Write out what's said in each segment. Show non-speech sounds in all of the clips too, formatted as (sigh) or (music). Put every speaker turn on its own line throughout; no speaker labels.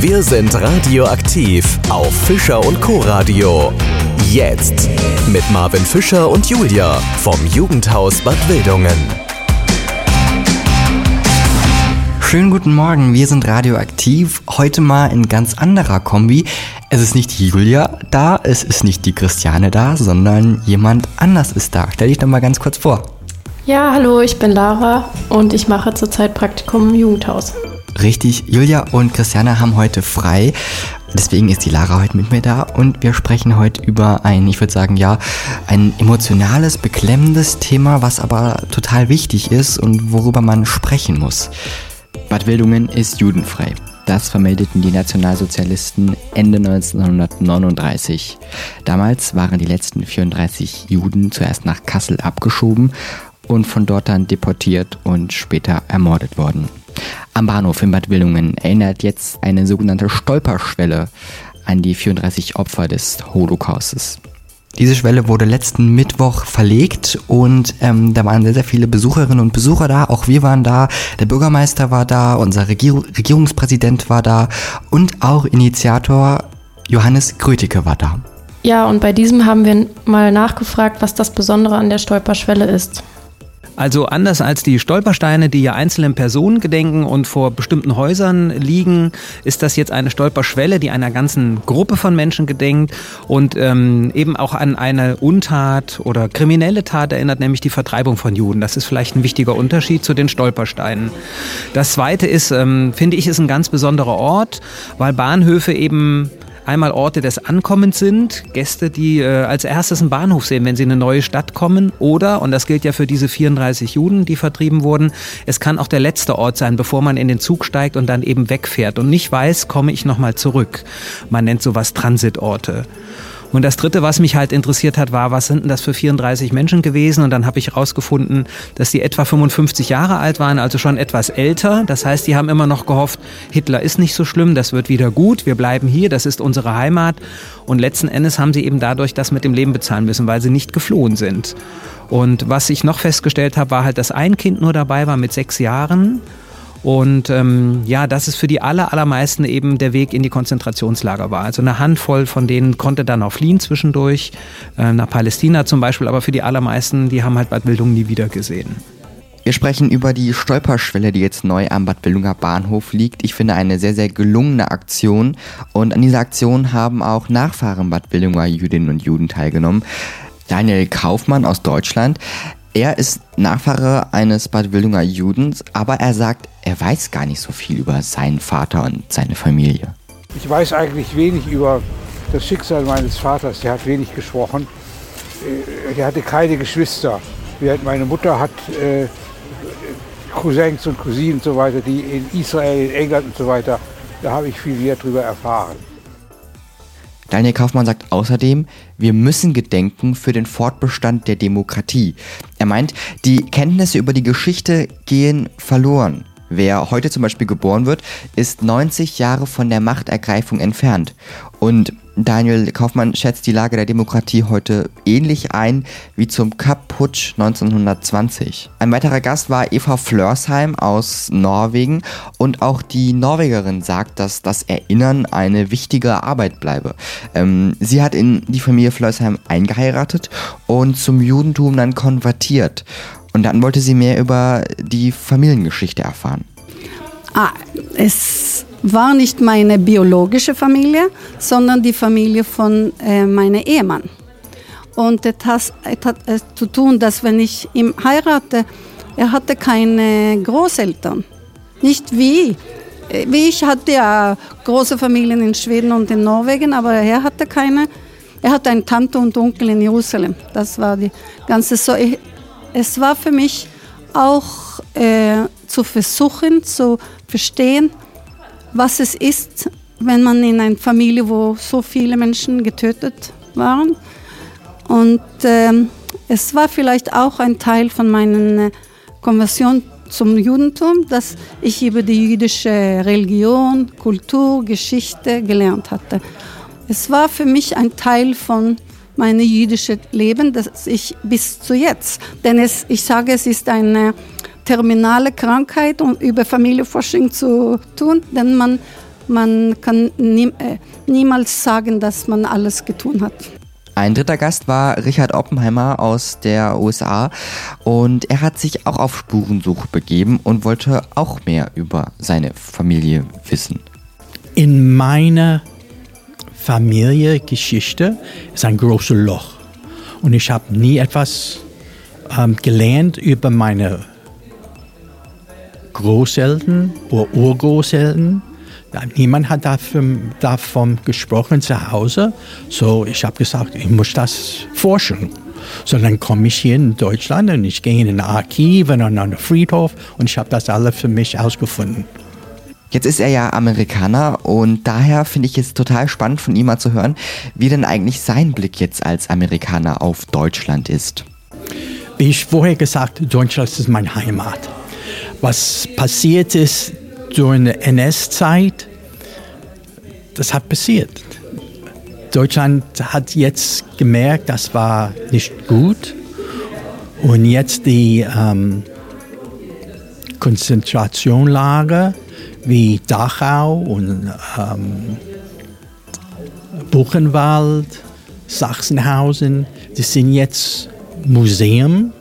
Wir sind radioaktiv auf Fischer und Co. Radio. Jetzt mit Marvin Fischer und Julia vom Jugendhaus Bad Wildungen.
Schönen guten Morgen, wir sind radioaktiv. Heute mal in ganz anderer Kombi. Es ist nicht die Julia da, es ist nicht die Christiane da, sondern jemand anders ist da. Stell dich doch mal ganz kurz vor.
Ja, hallo, ich bin Lara und ich mache zurzeit Praktikum im Jugendhaus.
Richtig, Julia und Christiane haben heute frei. Deswegen ist die Lara heute mit mir da und wir sprechen heute über ein, ich würde sagen, ja, ein emotionales, beklemmendes Thema, was aber total wichtig ist und worüber man sprechen muss. Bad Wildungen ist judenfrei. Das vermeldeten die Nationalsozialisten Ende 1939. Damals waren die letzten 34 Juden zuerst nach Kassel abgeschoben und von dort dann deportiert und später ermordet worden. Am Bahnhof in Bad Wildungen erinnert jetzt eine sogenannte Stolperschwelle an die 34 Opfer des Holocaustes. Diese Schwelle wurde letzten Mittwoch verlegt und ähm, da waren sehr, sehr viele Besucherinnen und Besucher da. Auch wir waren da, der Bürgermeister war da, unser Regier Regierungspräsident war da und auch Initiator Johannes Grötike war da.
Ja, und bei diesem haben wir mal nachgefragt, was das Besondere an der Stolperschwelle ist.
Also anders als die Stolpersteine, die ja einzelnen Personen gedenken und vor bestimmten Häusern liegen, ist das jetzt eine Stolperschwelle, die einer ganzen Gruppe von Menschen gedenkt und ähm, eben auch an eine Untat oder kriminelle Tat erinnert, nämlich die Vertreibung von Juden. Das ist vielleicht ein wichtiger Unterschied zu den Stolpersteinen. Das Zweite ist, ähm, finde ich, ist ein ganz besonderer Ort, weil Bahnhöfe eben einmal Orte des Ankommens sind, Gäste, die äh, als erstes einen Bahnhof sehen, wenn sie in eine neue Stadt kommen. Oder, und das gilt ja für diese 34 Juden, die vertrieben wurden, es kann auch der letzte Ort sein, bevor man in den Zug steigt und dann eben wegfährt und nicht weiß, komme ich nochmal zurück. Man nennt sowas Transitorte. Und das Dritte, was mich halt interessiert hat, war, was sind denn das für 34 Menschen gewesen? Und dann habe ich herausgefunden, dass die etwa 55 Jahre alt waren, also schon etwas älter. Das heißt, die haben immer noch gehofft, Hitler ist nicht so schlimm, das wird wieder gut, wir bleiben hier, das ist unsere Heimat. Und letzten Endes haben sie eben dadurch das mit dem Leben bezahlen müssen, weil sie nicht geflohen sind. Und was ich noch festgestellt habe, war halt, dass ein Kind nur dabei war mit sechs Jahren. Und ähm, ja, das ist für die aller, allermeisten eben der Weg in die Konzentrationslager war. Also eine Handvoll von denen konnte dann auch fliehen zwischendurch, äh, nach Palästina zum Beispiel, aber für die allermeisten, die haben halt Bad Wildungen nie wieder gesehen.
Wir sprechen über die Stolperschwelle, die jetzt neu am Bad Willunger Bahnhof liegt. Ich finde eine sehr, sehr gelungene Aktion. Und an dieser Aktion haben auch Nachfahren Bad Willunger Jüdinnen und Juden teilgenommen. Daniel Kaufmann aus Deutschland. Er ist Nachfahre eines Bad Wildunger Judens, aber er sagt, er weiß gar nicht so viel über seinen Vater und seine Familie.
Ich weiß eigentlich wenig über das Schicksal meines Vaters. Der hat wenig gesprochen. Er hatte keine Geschwister. Meine Mutter hat äh, Cousins und Cousinen und so weiter, die in Israel, in England und so weiter, da habe ich viel mehr darüber erfahren.
Daniel Kaufmann sagt außerdem, wir müssen gedenken für den Fortbestand der Demokratie. Er meint, die Kenntnisse über die Geschichte gehen verloren. Wer heute zum Beispiel geboren wird, ist 90 Jahre von der Machtergreifung entfernt. Und Daniel Kaufmann schätzt die Lage der Demokratie heute ähnlich ein wie zum Kapp-Putsch 1920. Ein weiterer Gast war Eva Flörsheim aus Norwegen und auch die Norwegerin sagt, dass das Erinnern eine wichtige Arbeit bleibe. Ähm, sie hat in die Familie Flörsheim eingeheiratet und zum Judentum dann konvertiert. Und dann wollte sie mehr über die Familiengeschichte erfahren.
Ah, es war nicht meine biologische Familie, sondern die Familie von äh, meinem Ehemann. Und es hat, es zu tun, dass wenn ich ihn heirate, er hatte keine Großeltern. Nicht wie. Wie ich hatte ja große Familien in Schweden und in Norwegen, aber er hatte keine. Er hatte eine Tante und Onkel in Jerusalem. Das war die ganze so. Ich, es war für mich auch äh, zu versuchen zu verstehen, was es ist, wenn man in einer Familie, wo so viele Menschen getötet waren. Und ähm, es war vielleicht auch ein Teil von meiner Konversion zum Judentum, dass ich über die jüdische Religion, Kultur, Geschichte gelernt hatte. Es war für mich ein Teil von meinem jüdischen Leben, das ich bis zu jetzt, denn es, ich sage, es ist eine terminale Krankheit, um über Familienforschung zu tun, denn man, man kann nie, äh, niemals sagen, dass man alles getan hat.
Ein dritter Gast war Richard Oppenheimer aus der USA und er hat sich auch auf Spurensuche begeben und wollte auch mehr über seine Familie wissen.
In meiner Familiengeschichte ist ein großes Loch und ich habe nie etwas ähm, gelernt über meine Großeltern oder Urgroßeltern Niemand hat davon, davon gesprochen zu Hause. So, ich habe gesagt, ich muss das forschen. So, dann komme ich hier in Deutschland und ich gehe in ein Archiv und an einen Friedhof und ich habe das alles für mich ausgefunden.
Jetzt ist er ja Amerikaner und daher finde ich es total spannend von ihm mal zu hören, wie denn eigentlich sein Blick jetzt als Amerikaner auf Deutschland ist.
Wie ich vorher gesagt, Deutschland ist meine Heimat. Was passiert ist, durch die NS-Zeit, das hat passiert. Deutschland hat jetzt gemerkt, das war nicht gut. Und jetzt die ähm, Konzentrationslager wie Dachau und ähm, Buchenwald, Sachsenhausen, das sind jetzt Museen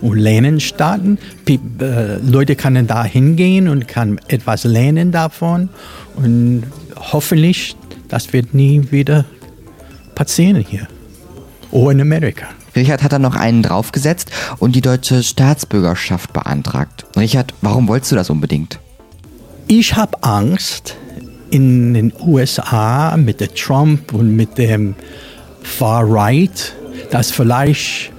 und lernen starten. Äh, Leute können da hingehen und kann etwas lernen davon und hoffentlich, das wird nie wieder passieren hier oder in Amerika.
Richard hat dann noch einen draufgesetzt und die deutsche Staatsbürgerschaft beantragt. Richard, warum wolltest du das unbedingt?
Ich habe Angst in den USA mit der Trump und mit dem Far Right, dass vielleicht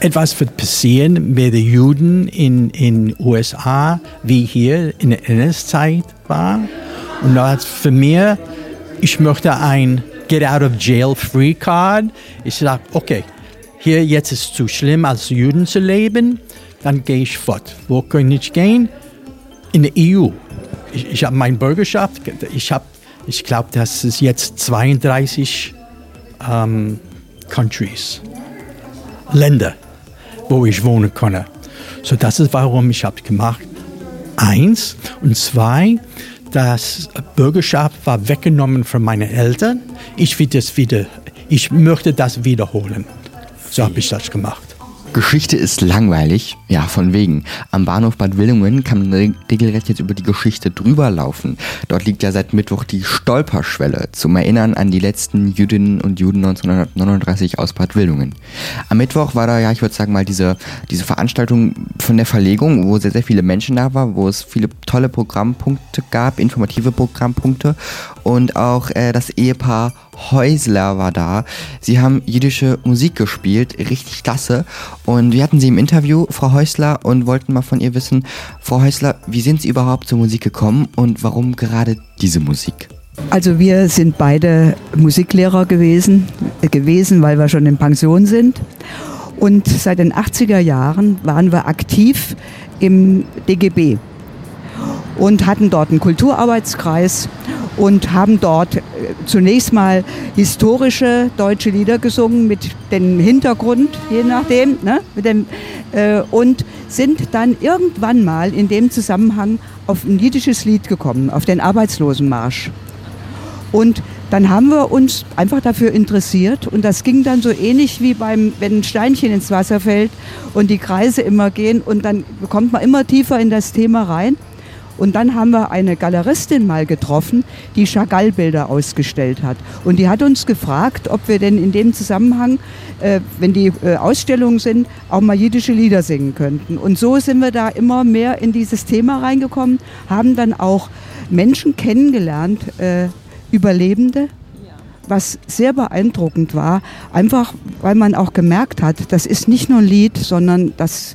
etwas wird passieren mit den Juden in den USA, wie hier in der NS-Zeit war. Und das für mich, ich möchte ein Get out of jail free card. Ich sage, okay, hier jetzt ist es zu schlimm, als Juden zu leben, dann gehe ich fort. Wo kann ich gehen? In die EU. Ich, ich habe meine Bürgerschaft, ich habe, ich glaube, das ist jetzt 32 ähm, Countries. Länder, wo ich wohnen kann. So das ist warum ich habe gemacht. Eins und zwei, das Bürgerschaft war weggenommen von meinen Eltern. Ich will das wieder, ich möchte das wiederholen. So habe ich das gemacht.
Geschichte ist langweilig. Ja, von wegen. Am Bahnhof Bad Willingen kann man regelrecht jetzt über die Geschichte drüber laufen. Dort liegt ja seit Mittwoch die Stolperschwelle zum Erinnern an die letzten Jüdinnen und Juden 1939 aus Bad Willingen. Am Mittwoch war da ja, ich würde sagen mal, diese, diese Veranstaltung von der Verlegung, wo sehr, sehr viele Menschen da waren, wo es viele tolle Programmpunkte gab, informative Programmpunkte und auch äh, das Ehepaar Häusler war da. Sie haben jüdische Musik gespielt, richtig klasse. Und wir hatten sie im Interview, Frau Häusler, und wollten mal von ihr wissen, Frau Häusler, wie sind Sie überhaupt zur Musik gekommen und warum gerade diese Musik?
Also wir sind beide Musiklehrer gewesen, gewesen, weil wir schon in Pension sind. Und seit den 80er Jahren waren wir aktiv im DGB und hatten dort einen Kulturarbeitskreis und haben dort äh, zunächst mal historische deutsche Lieder gesungen mit dem Hintergrund, je nachdem, ne, mit dem, äh, und sind dann irgendwann mal in dem Zusammenhang auf ein jüdisches Lied gekommen, auf den Arbeitslosenmarsch. Und dann haben wir uns einfach dafür interessiert und das ging dann so ähnlich wie beim, wenn ein Steinchen ins Wasser fällt und die Kreise immer gehen und dann kommt man immer tiefer in das Thema rein. Und dann haben wir eine Galeristin mal getroffen, die Chagall-Bilder ausgestellt hat. Und die hat uns gefragt, ob wir denn in dem Zusammenhang, äh, wenn die äh, Ausstellungen sind, auch mal jiddische Lieder singen könnten. Und so sind wir da immer mehr in dieses Thema reingekommen, haben dann auch Menschen kennengelernt, äh, Überlebende, was sehr beeindruckend war, einfach weil man auch gemerkt hat, das ist nicht nur ein Lied, sondern das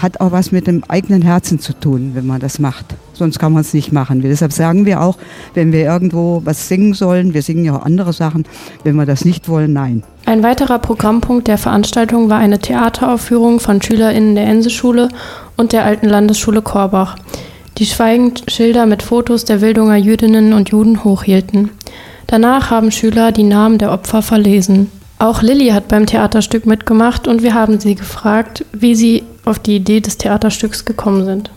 hat auch was mit dem eigenen Herzen zu tun, wenn man das macht. Sonst kann man es nicht machen. Deshalb sagen wir auch, wenn wir irgendwo was singen sollen, wir singen ja auch andere Sachen, wenn wir das nicht wollen, nein.
Ein weiterer Programmpunkt der Veranstaltung war eine Theateraufführung von SchülerInnen der Ense-Schule und der Alten Landesschule Korbach, die schweigend Schilder mit Fotos der Wildunger Jüdinnen und Juden hochhielten. Danach haben Schüler die Namen der Opfer verlesen. Auch Lilly hat beim Theaterstück mitgemacht und wir haben sie gefragt, wie sie auf die Idee des Theaterstücks gekommen sind.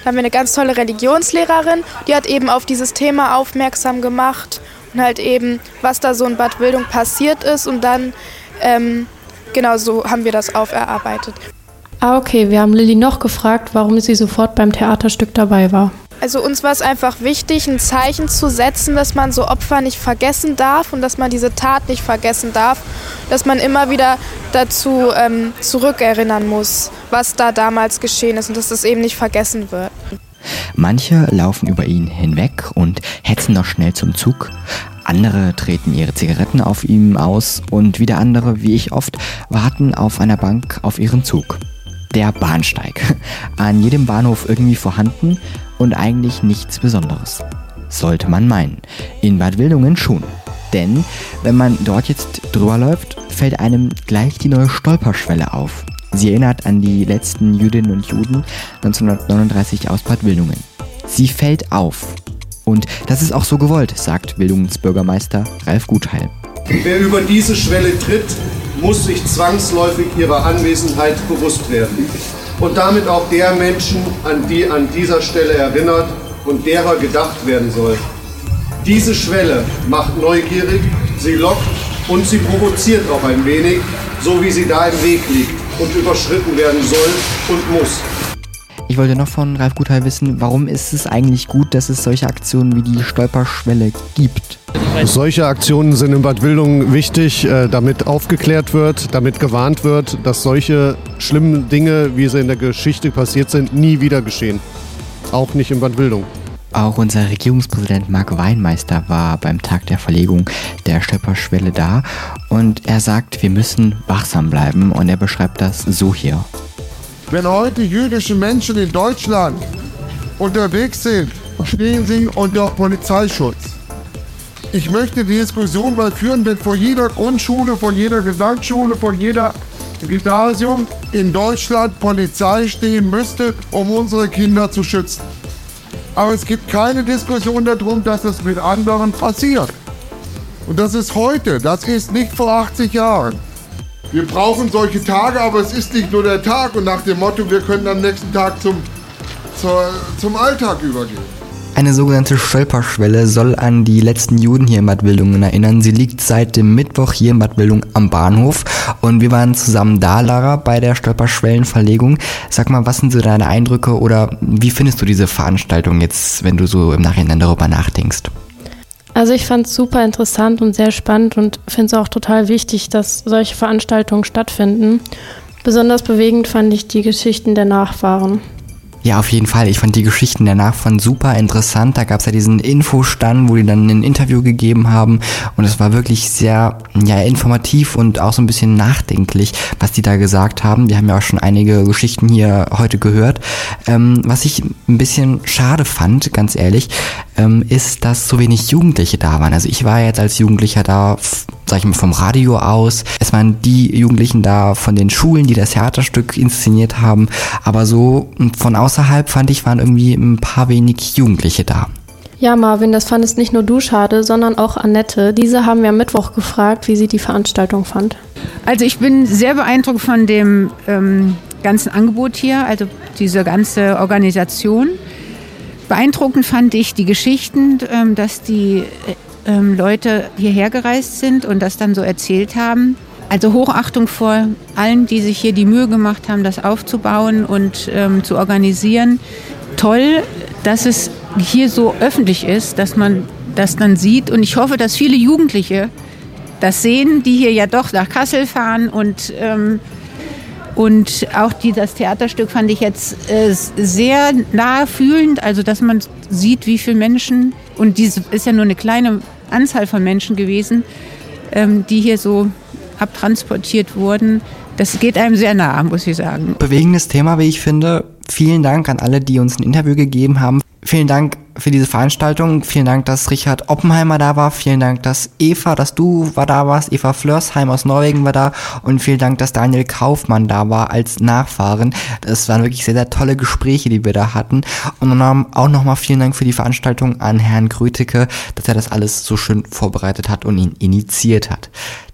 Da haben wir eine ganz tolle Religionslehrerin, die hat eben auf dieses Thema aufmerksam gemacht und halt eben, was da so in Bad Wildung passiert ist und dann, ähm, genau so haben wir das auferarbeitet.
Ah, okay, wir haben Lilly noch gefragt, warum sie sofort beim Theaterstück dabei war.
Also uns war es einfach wichtig, ein Zeichen zu setzen, dass man so Opfer nicht vergessen darf und dass man diese Tat nicht vergessen darf, dass man immer wieder dazu ähm, zurückerinnern muss, was da damals geschehen ist und dass das eben nicht vergessen wird.
Manche laufen über ihn hinweg und hetzen noch schnell zum Zug. Andere treten ihre Zigaretten auf ihm aus und wieder andere, wie ich oft, warten auf einer Bank auf ihren Zug. Der Bahnsteig. An jedem Bahnhof irgendwie vorhanden und eigentlich nichts Besonderes. Sollte man meinen. In Bad Wildungen schon. Denn wenn man dort jetzt drüber läuft, fällt einem gleich die neue Stolperschwelle auf. Sie erinnert an die letzten Jüdinnen und Juden 1939 aus Bad Wildungen. Sie fällt auf. Und das ist auch so gewollt, sagt Wildungsbürgermeister Ralf Gutheil.
Wer über diese Schwelle tritt, muss sich zwangsläufig ihrer Anwesenheit bewusst werden und damit auch der Menschen, an die an dieser Stelle erinnert und derer gedacht werden soll. Diese Schwelle macht neugierig, sie lockt und sie provoziert auch ein wenig, so wie sie da im Weg liegt und überschritten werden soll und muss.
Ich wollte noch von Ralf Gutheil wissen, warum ist es eigentlich gut, dass es solche Aktionen wie die Stolperschwelle gibt?
Solche Aktionen sind in Bad Wildungen wichtig, äh, damit aufgeklärt wird, damit gewarnt wird, dass solche schlimmen Dinge, wie sie in der Geschichte passiert sind, nie wieder geschehen. Auch nicht in Bad Wildungen.
Auch unser Regierungspräsident Marc Weinmeister war beim Tag der Verlegung der Stolperschwelle da und er sagt, wir müssen wachsam bleiben und er beschreibt das so hier.
Wenn heute jüdische Menschen in Deutschland unterwegs sind, stehen sie unter Polizeischutz. Ich möchte die Diskussion mal führen, wenn vor jeder Grundschule, von jeder Gesamtschule, von jeder Gymnasium in Deutschland Polizei stehen müsste, um unsere Kinder zu schützen. Aber es gibt keine Diskussion darum, dass es mit anderen passiert. Und das ist heute, das ist nicht vor 80 Jahren. Wir brauchen solche Tage, aber es ist nicht nur der Tag und nach dem Motto, wir können am nächsten Tag zum, zur, zum Alltag übergehen.
Eine sogenannte Stolperschwelle soll an die letzten Juden hier in Bad Wildungen erinnern. Sie liegt seit dem Mittwoch hier in Bad Wildungen am Bahnhof und wir waren zusammen da, Lara, bei der Stolperschwellenverlegung. Sag mal, was sind so deine Eindrücke oder wie findest du diese Veranstaltung jetzt, wenn du so im Nachhinein darüber nachdenkst?
Also ich fand es super interessant und sehr spannend und finde es auch total wichtig, dass solche Veranstaltungen stattfinden. Besonders bewegend fand ich die Geschichten der Nachfahren.
Ja, auf jeden Fall. Ich fand die Geschichten danach von super interessant. Da gab es ja diesen Infostand, wo die dann ein Interview gegeben haben. Und es war wirklich sehr ja, informativ und auch so ein bisschen nachdenklich, was die da gesagt haben. Wir haben ja auch schon einige Geschichten hier heute gehört. Ähm, was ich ein bisschen schade fand, ganz ehrlich, ähm, ist, dass so wenig Jugendliche da waren. Also ich war jetzt als Jugendlicher da, sag ich mal, vom Radio aus. Es waren die Jugendlichen da von den Schulen, die das Theaterstück inszeniert haben. Aber so von außerhalb fand ich, waren irgendwie ein paar wenig Jugendliche da.
Ja, Marvin, das fandest nicht nur du schade, sondern auch Annette. Diese haben wir am Mittwoch gefragt, wie sie die Veranstaltung fand.
Also ich bin sehr beeindruckt von dem ähm, ganzen Angebot hier, also diese ganze Organisation. Beeindruckend fand ich die Geschichten, ähm, dass die äh, ähm, Leute hierher gereist sind und das dann so erzählt haben. Also Hochachtung vor allen, die sich hier die Mühe gemacht haben, das aufzubauen und ähm, zu organisieren. Toll, dass es hier so öffentlich ist, dass man das dann sieht. Und ich hoffe, dass viele Jugendliche das sehen, die hier ja doch nach Kassel fahren und ähm, und auch die, das Theaterstück fand ich jetzt äh, sehr nahe fühlend, also dass man sieht, wie viele Menschen, und dies ist ja nur eine kleine Anzahl von Menschen gewesen, ähm, die hier so abtransportiert wurden, das geht einem sehr nah, muss ich sagen.
Bewegendes Thema, wie ich finde. Vielen Dank an alle, die uns ein Interview gegeben haben. Vielen Dank für diese Veranstaltung. Vielen Dank, dass Richard Oppenheimer da war. Vielen Dank, dass Eva, dass du war da warst. Eva Flörsheim aus Norwegen war da. Und vielen Dank, dass Daniel Kaufmann da war als Nachfahren. Das waren wirklich sehr, sehr tolle Gespräche, die wir da hatten. Und dann auch nochmal vielen Dank für die Veranstaltung an Herrn Grötecke, dass er das alles so schön vorbereitet hat und ihn initiiert hat.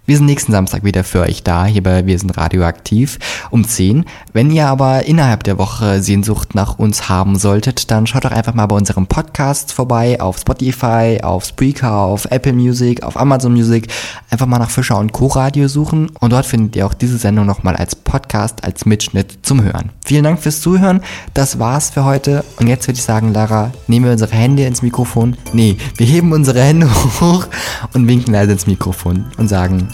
Wir sind nächsten Samstag wieder für euch da, hier bei Wir sind radioaktiv um 10. Wenn ihr aber innerhalb der Woche Sehnsucht nach uns haben solltet, dann schaut doch einfach mal bei unserem Podcast vorbei, auf Spotify, auf Spreaker, auf Apple Music, auf Amazon Music. Einfach mal nach Fischer und Co. Radio suchen und dort findet ihr auch diese Sendung nochmal als Podcast, als Mitschnitt zum Hören. Vielen Dank fürs Zuhören. Das war's für heute. Und jetzt würde ich sagen, Lara, nehmen wir unsere Hände ins Mikrofon. Nee, wir heben unsere Hände (laughs) hoch und winken leise ins Mikrofon und sagen